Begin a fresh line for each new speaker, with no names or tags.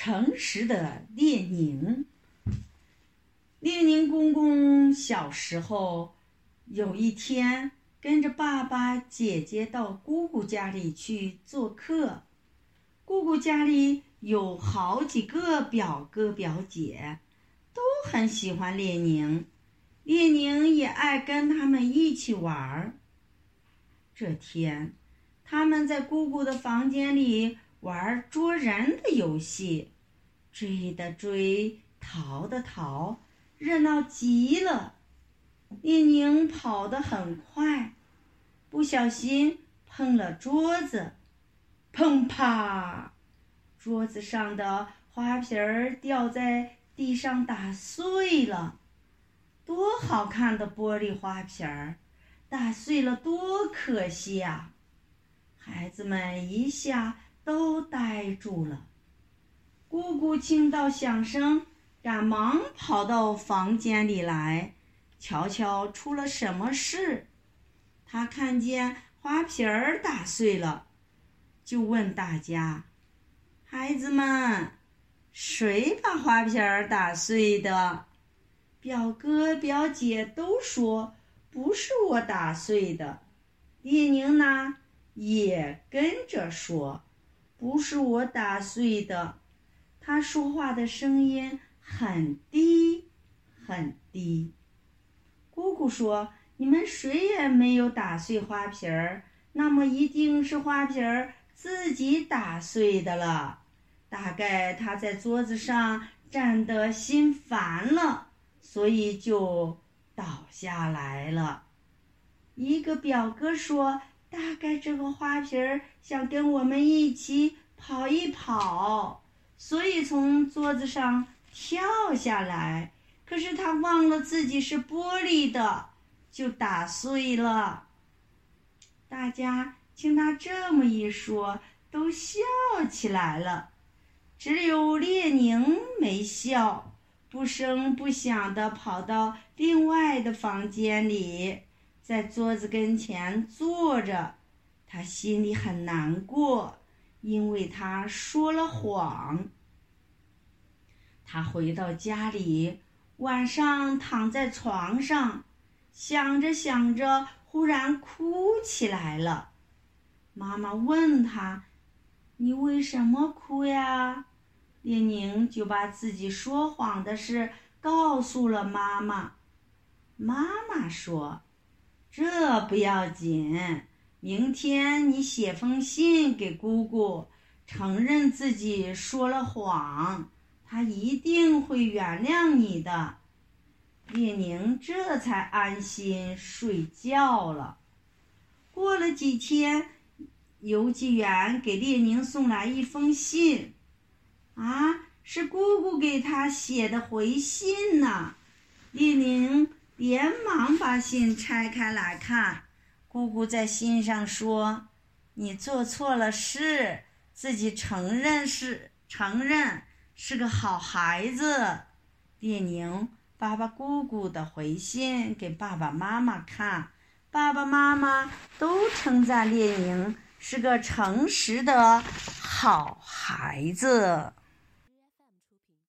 诚实的列宁。列宁公公小时候有一天跟着爸爸、姐姐到姑姑家里去做客。姑姑家里有好几个表哥表姐，都很喜欢列宁，列宁也爱跟他们一起玩儿。这天，他们在姑姑的房间里玩捉人的游戏，追的追，逃的逃，热闹极了。列宁跑得很快，不小心碰了桌子，砰啪，桌子上的花瓶儿掉在地上打碎了。多好看的玻璃花瓶儿！打碎了多可惜呀！孩子们一下都呆住了。姑姑听到响声，赶忙跑到房间里来，瞧瞧出了什么事。她看见花瓶儿打碎了，就问大家：“孩子们，谁把花瓶儿打碎的？”表哥表姐都说。不是我打碎的，列宁呢也跟着说：“不是我打碎的。”他说话的声音很低很低。姑姑说：“你们谁也没有打碎花瓶儿，那么一定是花瓶儿自己打碎的了。大概他在桌子上站得心烦了，所以就……”倒下来了。一个表哥说：“大概这个花瓶儿想跟我们一起跑一跑，所以从桌子上跳下来。可是他忘了自己是玻璃的，就打碎了。”大家听他这么一说，都笑起来了，只有列宁没笑。不声不响地跑到另外的房间里，在桌子跟前坐着。他心里很难过，因为他说了谎。他回到家里，晚上躺在床上，想着想着，忽然哭起来了。妈妈问他：“你为什么哭呀？”列宁就把自己说谎的事告诉了妈妈。妈妈说：“这不要紧，明天你写封信给姑姑，承认自己说了谎，她一定会原谅你的。”列宁这才安心睡觉了。过了几天，邮寄员给列宁送来一封信。啊，是姑姑给他写的回信呢。列宁连忙把信拆开来看，姑姑在信上说：“你做错了事，自己承认是承认是个好孩子。”列宁把把姑姑的回信给爸爸妈妈看，爸爸妈妈都称赞列宁是个诚实的好孩子。